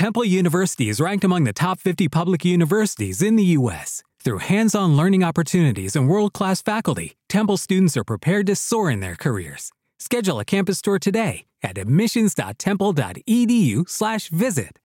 Temple University is ranked among the top 50 public universities in the U.S. Through hands on learning opportunities and world class faculty, Temple students are prepared to soar in their careers. Schedule a campus tour today at admissions.temple.edu/slash visit.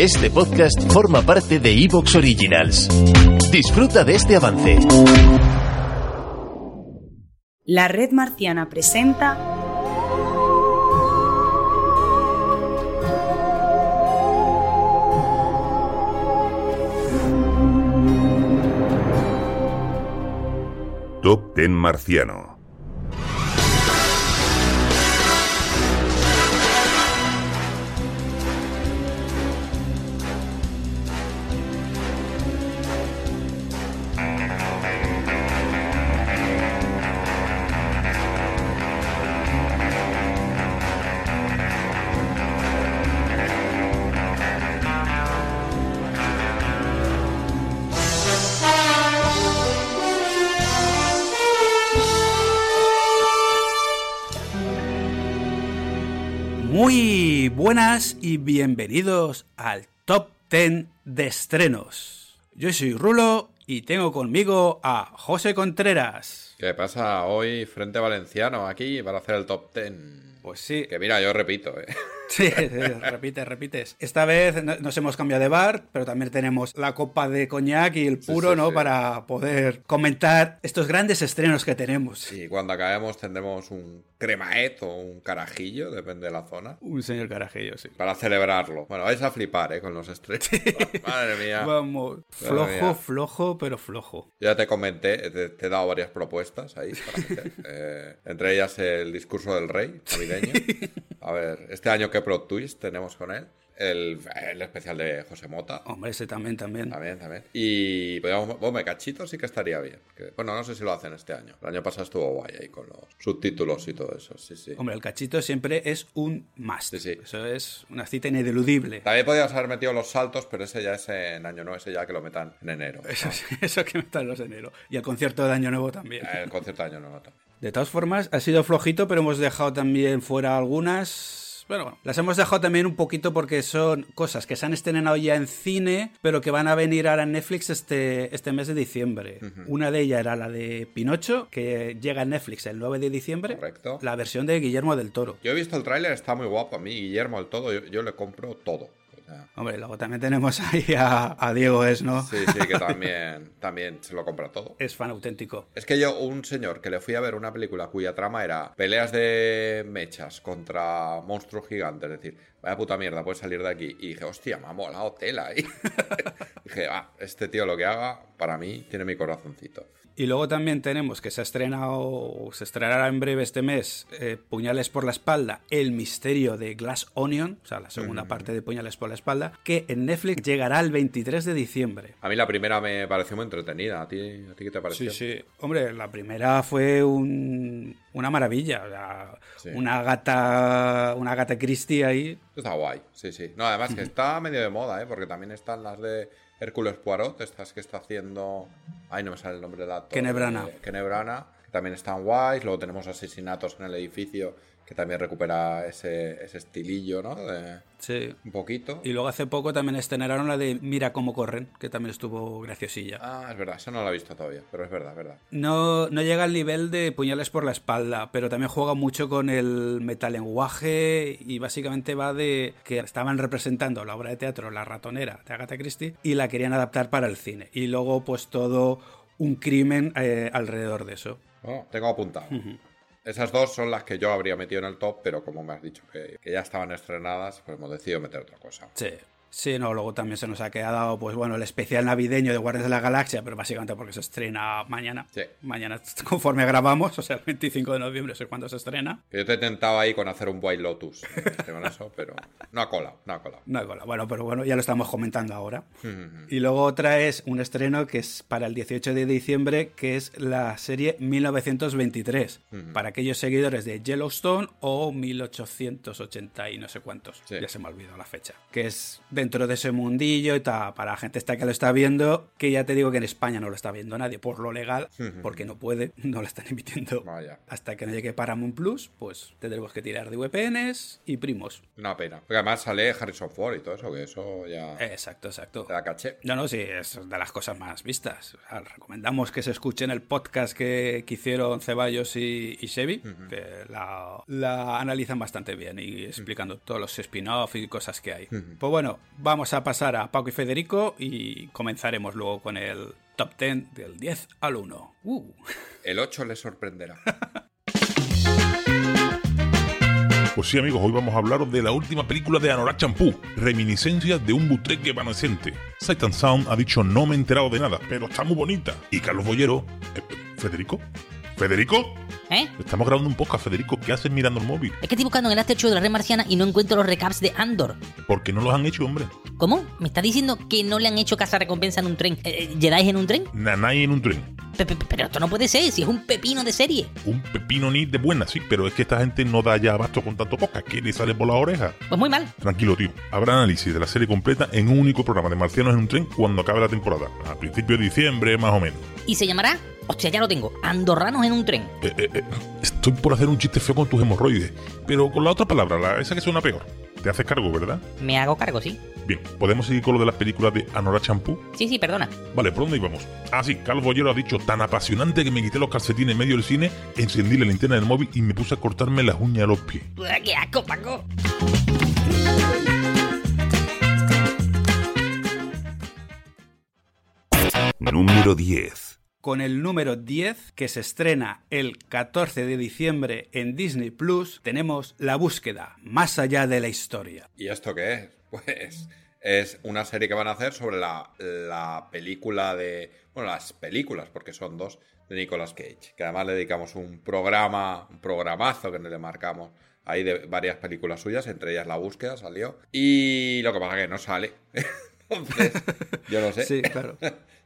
Este podcast forma parte de Evox Originals. Disfruta de este avance. La red marciana presenta Top Ten Marciano. Muy buenas y bienvenidos al Top 10 de estrenos. Yo soy Rulo y tengo conmigo a José Contreras. ¿Qué pasa hoy frente valenciano aquí para hacer el top 10? Pues sí, Que mira, yo repito, ¿eh? Sí, repites, repites. Esta vez no- nos hemos cambiado de bar, pero también tenemos la copa de coñac y el Sí, puro, sí, ¿no? sí. Para poder comentar estos grandes estrenos que tenemos. Y cuando acabemos tendremos un cremaet o un carajillo, depende de la zona, Un señor carajillo, sí. para celebrarlo. Bueno, vais a flipar, ¿eh? Con los estrenos. Madre mía. Vamos, Madre flojo, mía. flojo, pero flojo. Ya te comenté, te, te he dado varias propuestas ahí para hacer. Eh, entre ellas el discurso del rey navideño. A ver, este año qué plot twist tenemos con él. El, el especial de José Mota. Hombre, ese también, también. También, también. Y podríamos, bueno, cachito sí que estaría bien. Que- bueno, no sé si lo hacen este año. El año pasado estuvo guay ahí con los subtítulos y todo eso. Sí, sí. Hombre, el cachito siempre es un must. Sí, sí. Eso es una cita ineludible. También podrías haber metido los saltos, pero ese ya es en año nuevo, ese ya que lo metan en enero. Eso, sí, eso que metan los enero. Y el concierto de Año Nuevo también. El concierto de año nuevo también. De todas formas, ha sido flojito, pero hemos dejado también fuera algunas. Bueno, las hemos dejado también un poquito porque son cosas que se han estrenado ya en cine, pero que van a venir ahora en Netflix este, este mes de diciembre. Una de ellas era la de Pinocho, que llega en Netflix el 9 de diciembre. Correcto. La versión de Guillermo del Toro. Yo he visto el tráiler, está muy guapo. A mí, Guillermo, el todo, yo, yo le compro todo. Sea, Hombre, luego también tenemos ahí a, a Diego Es, ¿no? sí, sí, que también, también se lo compra todo. Es fan auténtico. Es que yo, un señor que le fui a ver una película cuya trama era peleas de mechas contra monstruos gigantes, es decir, vaya puta mierda, puedes salir de aquí. Y dije, hostia, me ha molado tela ahí. dije, ah, este tío lo que haga, para mí, tiene mi corazoncito. Y luego también tenemos que se ha estrenado, se estrenará en breve este mes, eh, Puñales por la espalda, El misterio de Glass Onion, o sea, la segunda parte de Puñales por la espalda, que en Netflix llegará el 23 de diciembre. A mí la primera me pareció muy entretenida. ¿A ti, a ti qué te pareció? Sí, sí. Hombre, la primera fue un- una maravilla. o sea, Sí. Una gata. Una gata Christie ahí. Está guay, sí, sí. No, además que está medio de moda, ¿eh? Porque también están las de Hércules Poirot, estas que está haciendo... Ay, no me sale el nombre del actor. Kenneth Branagh. Que también están guays. Luego tenemos asesinatos en el edificio, que también recupera ese, ese estilillo, ¿no? De, Sí. un poquito. Y luego hace poco también estrenaron la de Mira cómo corren, que también estuvo graciosilla. Ah, es verdad, eso no lo he visto todavía, pero es verdad, es verdad. No, no llega al nivel de puñales por la espalda, pero también juega mucho con el metalenguaje y básicamente va de que estaban representando la obra de teatro La ratonera de Agatha Christie y la querían adaptar para el cine. Y luego pues todo un crimen eh, alrededor de eso. Oh, tengo apuntado. Esas dos son las que yo habría metido en el top, pero como me has dicho que, que ya estaban estrenadas, pues hemos decidido meter otra cosa. Sí. Sí, no, luego también se nos ha quedado, pues bueno, el especial navideño de Guardianes de la Galaxia, pero básicamente porque se estrena mañana. Sí. Mañana, conforme grabamos, o sea, el 25 de noviembre es cuando se estrena. Yo te he tentado ahí con hacer un White Lotus eso, pero no ha colado, no ha colado. No hay cola. Bueno, pero bueno, ya lo estamos comentando ahora. y luego otra es un estreno que es para el 18 de diciembre, que es la serie 1923. Para aquellos seguidores de Yellowstone o 1880 y no sé cuántos. Sí. Ya se me ha olvidado la fecha. Que es dentro dentro de ese mundillo y tal, para la gente esta que lo está viendo, que ya te digo que en España no lo está viendo nadie por lo legal, porque no puede, no lo están emitiendo Vaya. hasta que no llegue Paramount Plus, pues tendremos que tirar de VPNs y primos. Una pena. Porque además sale Harrison Ford y todo eso, que eso ya Exacto, exacto. te da caché. No, no, sí, es de las cosas más vistas. O sea, recomendamos que se escuchen el podcast que, que hicieron Ceballos y, y Chevy, que la, la analizan bastante bien y explicando todos los spin-off y cosas que hay. Pues bueno, vamos a pasar a Paco y Federico y comenzaremos luego con el top 10 del 10 al 1. Uh. El 8 le sorprenderá. Pues sí, amigos, hoy vamos a hablar de la última película de Anurag Champú, Reminiscencias de un butreque evanescente. Sight and Sound ha dicho no me he enterado de nada, pero está muy bonita. Y Carlos Bollero... eh, ¿Federico? ¿Federico? ¿Eh? Estamos grabando un podcast, Federico. ¿Qué haces mirando el móvil? Es que estoy buscando en el After Show de la red marciana y no encuentro los recaps de Andor. ¿Por qué no los han hecho, hombre? ¿Cómo? ¿Me está diciendo que no le han hecho casa recompensa en un tren? Eh, eh, ¿Jedi en un tren? Nanay en un tren. Pe- pe- Pero esto no puede ser, si es un pepino de serie. Un pepino ni de buena, sí, pero es que esta gente no da ya abasto con tanto podcast. ¿Qué le sale por la oreja? Pues muy mal. Tranquilo, tío. Habrá análisis de la serie completa en un único programa de Marcianos en un tren cuando acabe la temporada. A principios de diciembre, más o menos. ¿Y se llamará? Hostia, ya lo tengo. Andorranos en un tren. Eh, eh, eh, estoy por hacer un chiste feo con tus hemorroides, pero con la otra palabra, la, esa que suena peor. Te haces cargo, ¿verdad? Me hago cargo, sí. Bien, ¿podemos seguir con lo de las películas de Anora Champú? Sí, sí, perdona. Vale, ¿por dónde íbamos? Ah, sí, Carlos Bollero ha dicho tan apasionante que me quité los calcetines en medio del cine, encendí la linterna del móvil y me puse a cortarme las uñas a los pies. ¡Qué asco, Paco! Número 10. Con el número 10, que se estrena el 14 de diciembre en Disney Plus, tenemos La búsqueda, más allá de la historia. ¿Y esto qué es? Pues es una serie que van a hacer sobre la, la película de. Bueno, las películas, porque son dos, de Nicolas Cage. Que además le dedicamos un programa, un programazo que le marcamos ahí de varias películas suyas, entre ellas La búsqueda salió. Y lo que pasa es que no sale. Entonces, yo no sé. Sí, claro.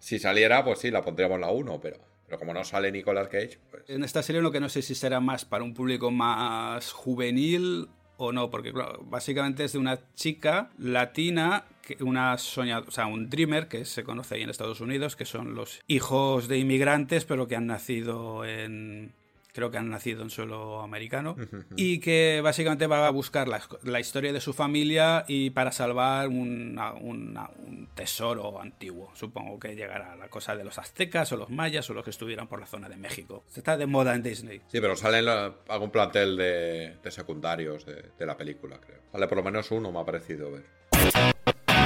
Si saliera, pues sí, la pondríamos la 1, pero, pero como no sale Nicolas Cage, pues. En esta serie lo que no sé si será más para un público más juvenil o no, porque básicamente es de una chica latina, una soña, o sea, un dreamer que se conoce ahí en Estados Unidos, que son los hijos de inmigrantes, pero que han nacido en creo que han nacido en suelo americano y que básicamente va a buscar la, la historia de su familia y para salvar una- una- un tesoro antiguo. Supongo que llegará la cosa de los aztecas o los mayas o los que estuvieran por la zona de México. Está de moda en Disney. Sí, pero sale en la- algún plantel de, de secundarios de, de la película, creo. Sale por lo menos uno, me ha parecido ver.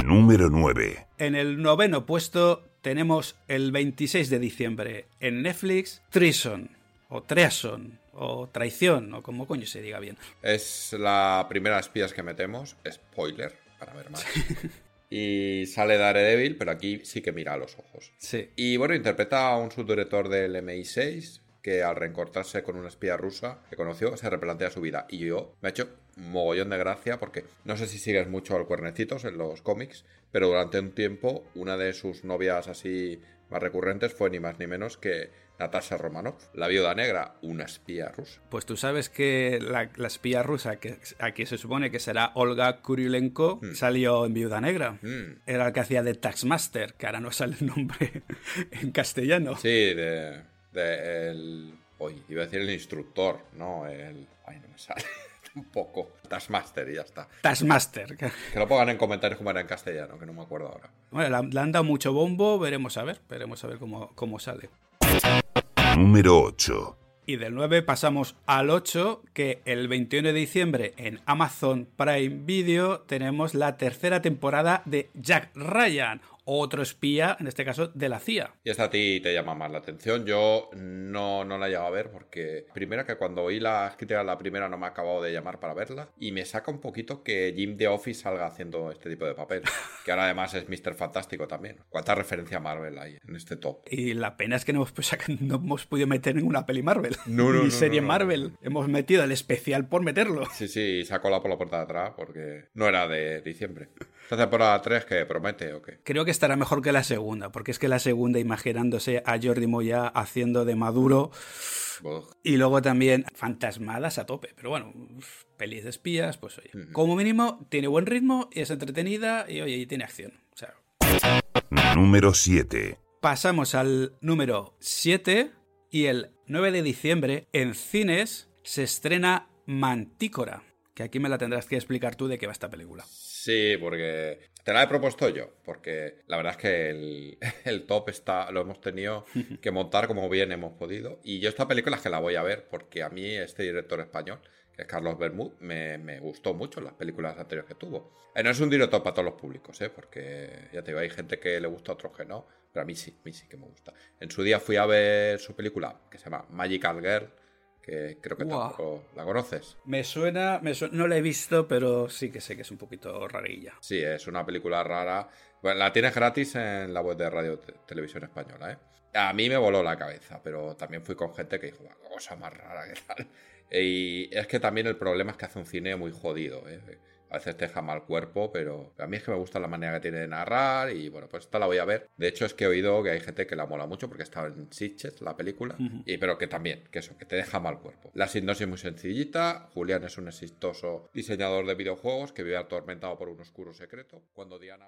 Número 9. En el noveno puesto tenemos el 26 de diciembre en Netflix Treason o Treason o Traición o como coño se diga bien. Es la primera espías que metemos. Spoiler, para ver más. y sale Daredevil, pero aquí sí que mira a los ojos. Sí. Y bueno, interpreta a un subdirector del MI6 que al reencontrarse con una espía rusa que conoció se replantea su vida. Y yo me ha hecho un mogollón de gracia porque no sé si sigues mucho al Cuernecitos en los cómics, pero durante un tiempo una de sus novias así más recurrentes fue ni más ni menos que Natasha Romanoff, la viuda negra, una espía rusa. Pues tú sabes que la, la espía rusa, que aquí se supone que será Olga Kurylenko, salió en Viuda Negra. Mm. Era el que hacía de Taxmaster, que ahora no sale el nombre en castellano. Sí, de, de el... Uy, iba a decir el instructor, no el... Ay, no me sale tampoco. Taskmaster y ya está. Taskmaster. que- lo pongan en comentarios como era en castellano, que no me acuerdo ahora. Bueno, le han- le han dado mucho bombo, veremos a ver, veremos a ver cómo, cómo sale. Número 8. Y del 9 pasamos al 8, que el 21 de diciembre en Amazon Prime Video tenemos la tercera temporada de Jack Ryan, otro espía, en este caso de la CIA. Y esta a ti te llama más la atención. Yo no, no la he llegado a ver porque, primera, que cuando oí la crítica de la primera no me ha acabado de llamar para verla. Y me saca un poquito que Jim The Office salga haciendo este tipo de papel. Que ahora además es Mr. Fantástico también. ¿Cuánta referencia a Marvel hay en este top? Y la pena es que no hemos, pues, no hemos podido meter ninguna peli Marvel. No, no, ni no, serie. Marvel. Hemos metido el especial por meterlo. Sí, sí, sacó la por la puerta de atrás porque no era de diciembre. Esta temporada 3 que promete o qué? Creo que estará mejor que la segunda, porque es que la segunda, imaginándose a Jordi Moya haciendo de Maduro. Y luego también fantasmadas a tope. Pero bueno, pelis de espías, pues oye. Como mínimo, tiene buen ritmo y es entretenida y oye, y tiene acción. O sea, Número 7. pasamos al número 7 y el 9 de diciembre en cines se estrena Mantícora. Que aquí me la tendrás que explicar tú de qué va esta película. Sí, porque te la he propuesto yo, porque la verdad es que el, el top está, lo hemos tenido que montar como bien hemos podido. Y yo esta película es que la voy a ver porque a mí este director español, que es Carlos Bermúdez, me, me gustó mucho en las películas anteriores que tuvo. Eh, no es un director para todos los públicos, ¿eh? porque ya te digo, hay gente que le gusta, otros que no, pero a mí sí, a mí sí que me gusta. En su día fui a ver su película, que se llama Magical Girl, que creo que Guau. tampoco la conoces. Me suena, me no la he visto, pero sí que sé que es un poquito rarilla. Sí, es una película rara. Bueno, la tienes gratis en la web de Radio Te- Televisión Española, ¿eh? A mí me voló la cabeza, pero también fui con gente que dijo, "Va, qué cosa más rara que tal. Y es que también el problema es que hace un cine muy jodido, ¿eh? A veces te deja mal cuerpo, pero a mí es que me gusta la manera que tiene de narrar y bueno, pues esta la voy a ver. De hecho, es que he oído que hay gente que la mola mucho porque estaba en Sitges, la película, y pero que también, que eso, que te deja mal cuerpo. La sinopsis es muy sencillita. Julián es un exitoso diseñador de videojuegos que vive atormentado por un oscuro secreto. Cuando Diana...